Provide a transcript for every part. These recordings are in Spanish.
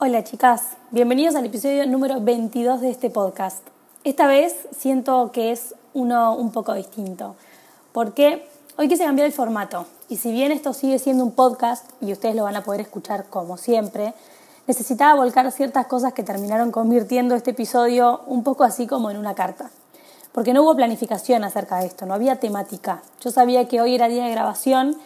Hola chicas, bienvenidos al episodio número 22 de este podcast. Esta vez siento que es uno un poco distinto, porque hoy quise cambiar el formato y si bien esto sigue siendo un podcast y ustedes lo van a poder escuchar como siempre, necesitaba volcar ciertas cosas que terminaron convirtiendo este episodio un poco así como en una carta. Porque no hubo planificación acerca de esto, no había temática. Yo sabía que hoy era día de grabación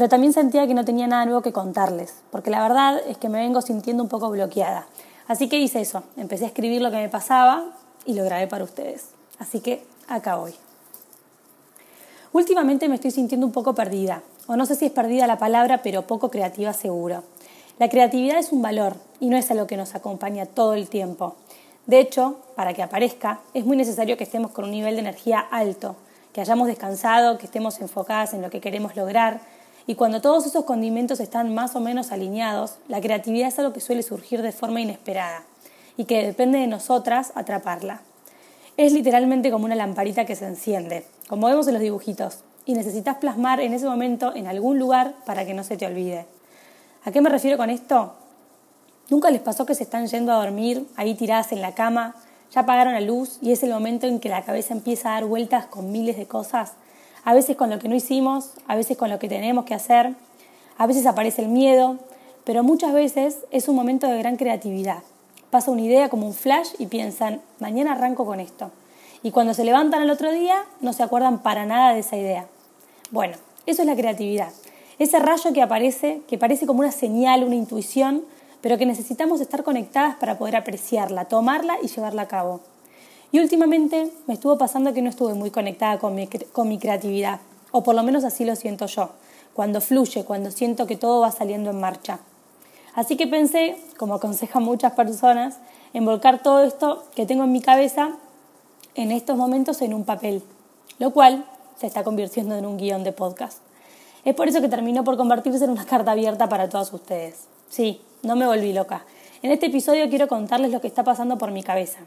pero también sentía que no tenía nada nuevo que contarles, porque la verdad es que me vengo sintiendo un poco bloqueada. Así que hice eso, empecé a escribir lo que me pasaba y lo grabé para ustedes. Así que acá voy. Últimamente me estoy sintiendo un poco perdida, o no sé si es perdida la palabra, pero poco creativa seguro. La creatividad es un valor y no es algo que nos acompaña todo el tiempo. De hecho, para que aparezca, es muy necesario que estemos con un nivel de energía alto, que hayamos descansado, que estemos enfocadas en lo que queremos lograr, y cuando todos esos condimentos están más o menos alineados, la creatividad es algo que suele surgir de forma inesperada y que depende de nosotras atraparla. Es literalmente como una lamparita que se enciende, como vemos en los dibujitos, y necesitas plasmar en ese momento en algún lugar para que no se te olvide. ¿A qué me refiero con esto? ¿Nunca les pasó que se están yendo a dormir ahí tiradas en la cama, ya apagaron la luz y es el momento en que la cabeza empieza a dar vueltas con miles de cosas a veces con lo que no hicimos, a veces con lo que tenemos que hacer, a veces aparece el miedo, pero muchas veces es un momento de gran creatividad. Pasa una idea como un flash y piensan, mañana arranco con esto. Y cuando se levantan al otro día, no se acuerdan para nada de esa idea. Bueno, eso es la creatividad. Ese rayo que aparece, que parece como una señal, una intuición, pero que necesitamos estar conectadas para poder apreciarla, tomarla y llevarla a cabo. Y últimamente me estuvo pasando que no estuve muy conectada con mi, creatividad, o por lo menos así lo siento yo, cuando fluye, cuando siento que todo va saliendo en marcha. Así que pensé, como aconsejan muchas personas, en volcar todo esto que tengo en mi cabeza en estos momentos en un papel, lo cual se está convirtiendo en un guion de podcast. Es por eso que terminó por convertirse en una carta abierta para todos ustedes. Sí, no me volví loca. En este episodio quiero contarles lo que está pasando por mi cabeza,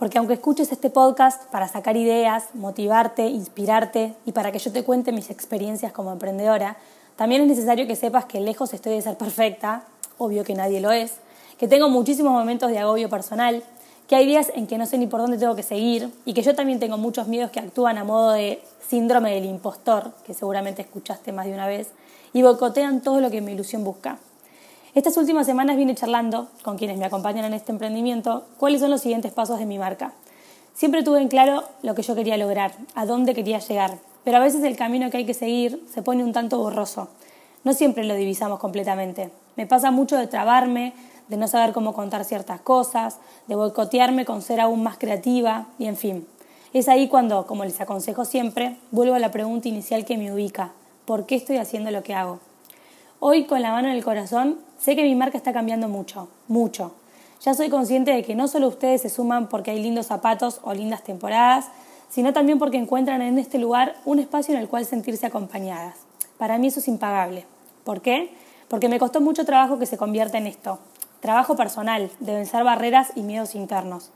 porque aunque escuches este podcast para sacar ideas, motivarte, inspirarte y para que yo te cuente mis experiencias como emprendedora, también es necesario que sepas que lejos estoy de ser perfecta, obvio que nadie lo es, que tengo muchísimos momentos de agobio personal, que hay días en que no sé ni por dónde tengo que seguir y que yo también tengo muchos miedos que actúan a modo de síndrome del impostor, que seguramente escuchaste más de una vez, y boicotean todo lo que mi ilusión busca. Estas últimas semanas vine charlando con quienes me acompañan en este emprendimiento cuáles son los siguientes pasos de mi marca. Siempre tuve en claro lo que yo quería lograr, a dónde quería llegar, pero a veces el camino que hay que seguir se pone un tanto borroso. No siempre lo divisamos completamente. Me pasa mucho de trabarme, de no saber cómo contar ciertas cosas, de boicotearme con ser aún más creativa y en fin. Es ahí cuando, como les aconsejo siempre, vuelvo a la pregunta inicial que me ubica. ¿Por qué estoy haciendo lo que hago? Hoy, con la mano en el corazón, sé que mi marca está cambiando mucho, mucho. Ya soy consciente de que no solo ustedes se suman porque hay lindos zapatos o lindas temporadas, sino también porque encuentran en este lugar un espacio en el cual sentirse acompañadas. Para mí eso es impagable. ¿Por qué? Porque me costó mucho trabajo que se convierta en esto. Trabajo personal, de vencer barreras y miedos internos.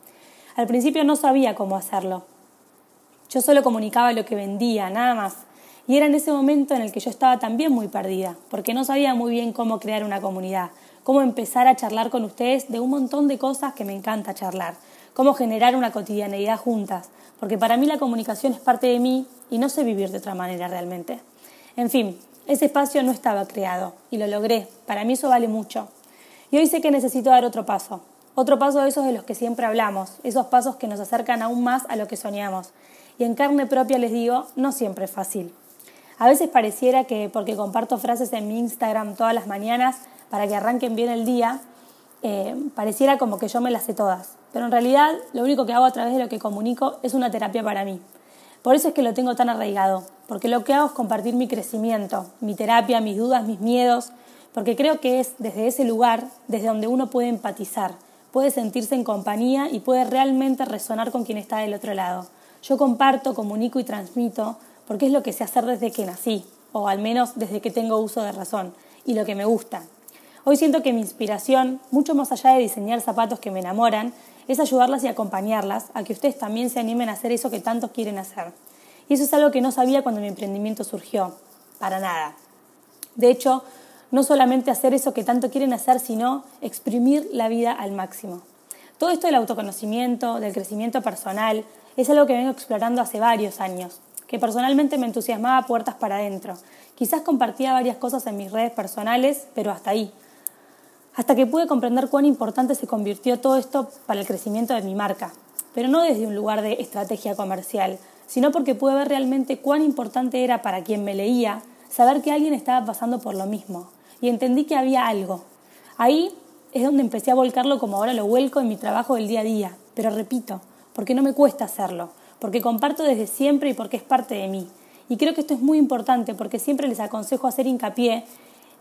Al principio no sabía cómo hacerlo. Yo solo comunicaba lo que vendía, nada más. Y era en ese momento en el que yo estaba también muy perdida, porque no sabía muy bien cómo crear una comunidad, cómo empezar a charlar con ustedes de un montón de cosas que me encanta charlar, cómo generar una cotidianeidad juntas, porque para mí la comunicación es parte de mí y no sé vivir de otra manera realmente. En fin, ese espacio no estaba creado y lo logré, para mí eso vale mucho. Y hoy sé que necesito dar otro paso, otro paso de esos de los que siempre hablamos, esos pasos que nos acercan aún más a lo que soñamos. Y en carne propia les digo, no siempre es fácil. A veces pareciera que porque comparto frases en mi Instagram todas las mañanas para que arranquen bien el día, eh, pareciera como que yo me las sé todas. Pero en realidad lo único que hago a través de lo que comunico es una terapia para mí. Por eso es que lo tengo tan arraigado, porque lo que hago es compartir mi crecimiento, mi terapia, mis dudas, mis miedos, porque creo que es desde ese lugar desde donde uno puede empatizar, puede sentirse en compañía y puede realmente resonar con quien está del otro lado. Yo comparto, comunico y transmito porque es lo que sé hacer desde que nací, o al menos desde que tengo uso de razón, y lo que me gusta. Hoy siento que mi inspiración, mucho más allá de diseñar zapatos que me enamoran, es ayudarlas y acompañarlas a que ustedes también se animen a hacer eso que tanto quieren hacer. Y eso es algo que no sabía cuando mi emprendimiento surgió, para nada. De hecho, no solamente hacer eso que tanto quieren hacer, sino exprimir la vida al máximo. Todo esto del autoconocimiento, del crecimiento personal, es algo que vengo explorando hace varios años, que personalmente me entusiasmaba puertas para adentro. Quizás compartía varias cosas en mis redes personales, pero hasta ahí. Hasta que pude comprender cuán importante se convirtió todo esto para el crecimiento de mi marca. Pero no desde un lugar de estrategia comercial, sino porque pude ver realmente cuán importante era para quien me leía saber que alguien estaba pasando por lo mismo. Y entendí que había algo. Ahí es donde empecé a volcarlo como ahora lo vuelco en mi trabajo del día a día. Pero repito, porque no me cuesta hacerlo, porque comparto desde siempre y porque es parte de mí. Y creo que esto es muy importante porque siempre les aconsejo hacer hincapié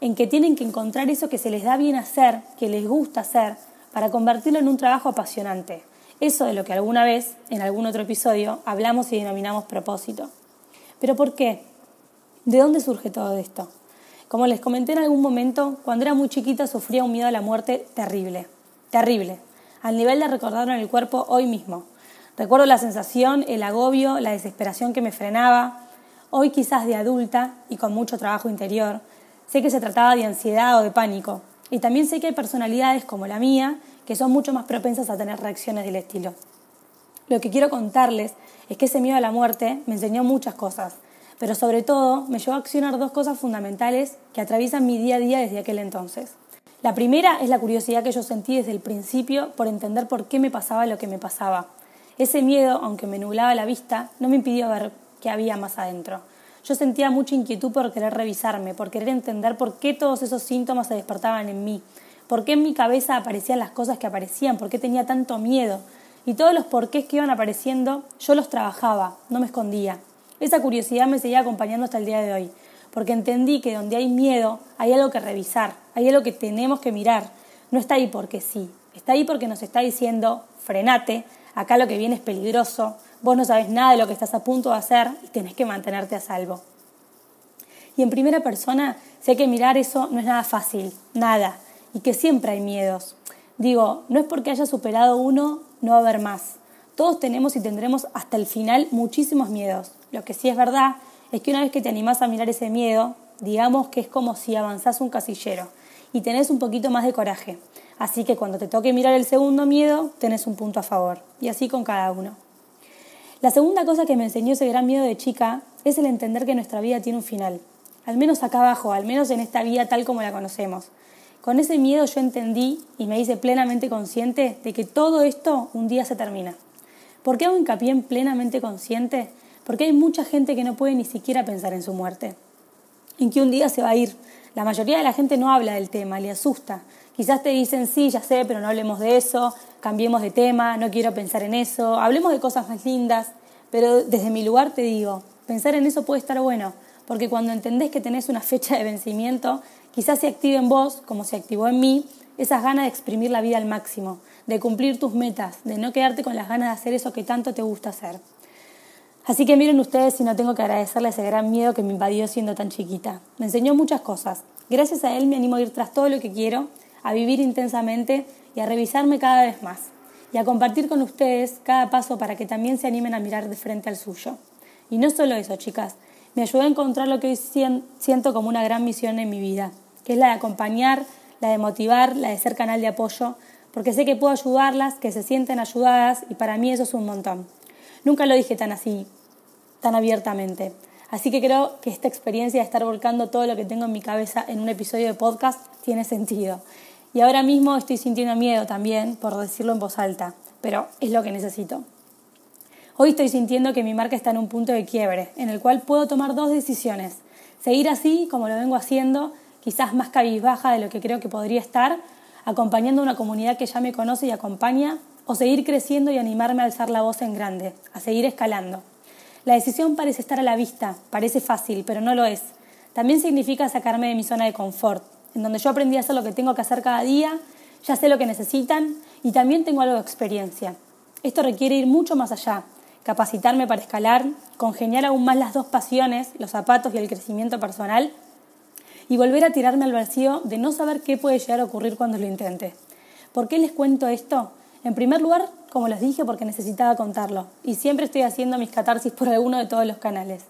en que tienen que encontrar eso que se les da bien hacer, que les gusta hacer, para convertirlo en un trabajo apasionante. Eso de lo que alguna vez, en algún otro episodio, hablamos y denominamos propósito. ¿Pero por qué? ¿De dónde surge todo esto? Como les comenté en algún momento, cuando era muy chiquita sufría un miedo a la muerte terrible, terrible, al nivel de recordarlo en el cuerpo hoy mismo. Recuerdo la sensación, el agobio, la desesperación que me frenaba. Hoy quizás de adulta y con mucho trabajo interior, sé que se trataba de ansiedad o de pánico. Y también sé que hay personalidades como la mía que son mucho más propensas a tener reacciones del estilo. Lo que quiero contarles es que ese miedo a la muerte me enseñó muchas cosas, pero sobre todo me llevó a accionar dos cosas fundamentales que atraviesan mi día a día desde aquel entonces. La primera es la curiosidad que yo sentí desde el principio por entender por qué me pasaba lo que me pasaba ese miedo, aunque me nublaba la vista, no me impidió ver qué había más adentro. Yo sentía mucha inquietud por querer revisarme, por querer entender por qué todos esos síntomas se despertaban en mí, por qué en mi cabeza aparecían las cosas que aparecían, por qué tenía tanto miedo. Y todos los porqués que iban apareciendo, yo los trabajaba, no me escondía. Esa curiosidad me seguía acompañando hasta el día de hoy, porque entendí que donde hay miedo hay algo que revisar, hay algo que tenemos que mirar. No está ahí porque sí, está ahí porque nos está diciendo, frenate, acá lo que viene es peligroso, vos no sabes nada de lo que estás a punto de hacer y tenés que mantenerte a salvo. Y en primera persona sé que mirar eso no es nada fácil, nada, y que siempre hay miedos. Digo, no es porque haya superado uno, no va a haber más. Todos tenemos y tendremos hasta el final muchísimos miedos. Lo que sí es verdad es que una vez que te animás a mirar ese miedo, digamos que es como si avanzás un casillero y tenés un poquito más de coraje. Así que cuando te toque mirar el segundo miedo, tenés un punto a favor. Y así con cada uno. La segunda cosa que me enseñó ese gran miedo de chica es el entender que nuestra vida tiene un final. Al menos acá abajo, al menos en esta vida tal como la conocemos. Con ese miedo yo entendí y me hice plenamente consciente de que todo esto un día se termina. ¿Por qué hago hincapié en plenamente consciente? Porque hay mucha gente que no puede ni siquiera pensar en su muerte. En que un día se va a ir. La mayoría de la gente no habla del tema, le asusta. Quizás te dicen, sí, ya sé, pero no hablemos de eso, cambiemos de tema, no quiero pensar en eso, hablemos de cosas más lindas, pero desde mi lugar te digo, pensar en eso puede estar bueno, porque cuando entendés que tenés una fecha de vencimiento, quizás se active en vos, como se activó en mí, esas ganas de exprimir la vida al máximo, de cumplir tus metas, de no quedarte con las ganas de hacer eso que tanto te gusta hacer. Así que miren ustedes si no tengo que agradecerle ese gran miedo que me invadió siendo tan chiquita. Me enseñó muchas cosas. Gracias a él me animo a ir tras todo lo que quiero a vivir intensamente y a revisarme cada vez más y a compartir con ustedes cada paso para que también se animen a mirar de frente al suyo. Y no solo eso, chicas, me ayudó a encontrar lo que hoy siento como una gran misión en mi vida, que es la de acompañar, la de motivar, la de ser canal de apoyo, porque sé que puedo ayudarlas, que se sienten ayudadas y para mí eso es un montón. Nunca lo dije tan así, tan abiertamente. Así que creo que esta experiencia de estar volcando todo lo que tengo en mi cabeza en un episodio de podcast tiene sentido. Y ahora mismo estoy sintiendo miedo también, por decirlo en voz alta, pero es lo que necesito. Hoy estoy sintiendo que mi marca está en un punto de quiebre, en el cual puedo tomar dos decisiones. Seguir así, como lo vengo haciendo, quizás más cabizbaja de lo que creo que podría estar, acompañando a una comunidad que ya me conoce y acompaña, o seguir creciendo y animarme a alzar la voz en grande, a seguir escalando. La decisión parece estar a la vista, parece fácil, pero no lo es. También significa sacarme de mi zona de confort, en donde yo aprendí a hacer lo que tengo que hacer cada día, ya sé lo que necesitan y también tengo algo de experiencia. Esto requiere ir mucho más allá, capacitarme para escalar, congeniar aún más las dos pasiones, los zapatos y el crecimiento personal, y volver a tirarme al vacío de no saber qué puede llegar a ocurrir cuando lo intente. ¿Por qué les cuento esto? En primer lugar, como les dije, porque necesitaba contarlo, y siempre estoy haciendo mis catarsis por alguno de todos los canales.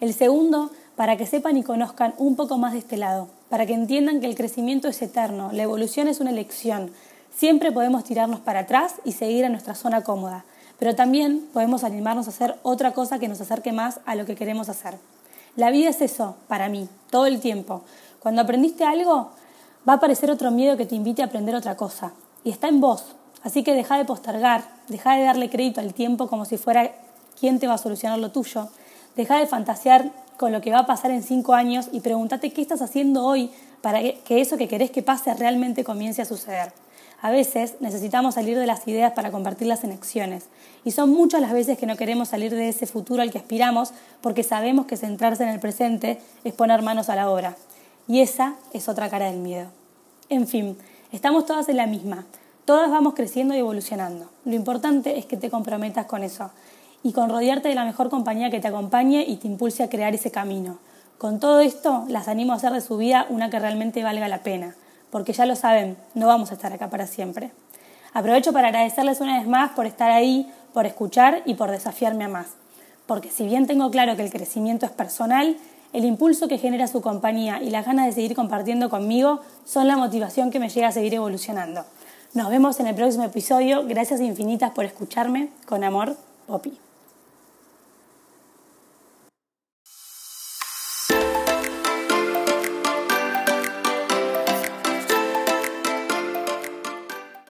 El segundo, para que sepan y conozcan un poco más de este lado, para que entiendan que el crecimiento es eterno, la evolución es una elección. Siempre podemos tirarnos para atrás y seguir a nuestra zona cómoda, pero también podemos animarnos a hacer otra cosa que nos acerque más a lo que queremos hacer. La vida es eso, para mí, todo el tiempo. Cuando aprendiste algo, va a aparecer otro miedo que te invite a aprender otra cosa. Y está en vos. Así que deja de postergar, deja de darle crédito al tiempo como si fuera quien te va a solucionar lo tuyo. Deja de fantasear con lo que va a pasar en cinco años y pregúntate qué estás haciendo hoy para que eso que querés que pase realmente comience a suceder. A veces necesitamos salir de las ideas para convertirlas en acciones. Y son muchas las veces que no queremos salir de ese futuro al que aspiramos porque sabemos que centrarse en el presente es poner manos a la obra. Y esa es otra cara del miedo. En fin, estamos todas en la misma. Todas vamos creciendo y evolucionando. Lo importante es que te comprometas con eso y con rodearte de la mejor compañía que te acompañe y te impulse a crear ese camino. Con todo esto, las animo a hacer de su vida una que realmente valga la pena porque ya lo saben, no vamos a estar acá para siempre. Aprovecho para agradecerles una vez más por estar ahí, por escuchar y por desafiarme a más. Porque si bien tengo claro que el crecimiento es personal, el impulso que genera su compañía y las ganas de seguir compartiendo conmigo son la motivación que me llega a seguir evolucionando. Nos vemos en el próximo episodio. Gracias infinitas por escucharme. Con amor, Poppy.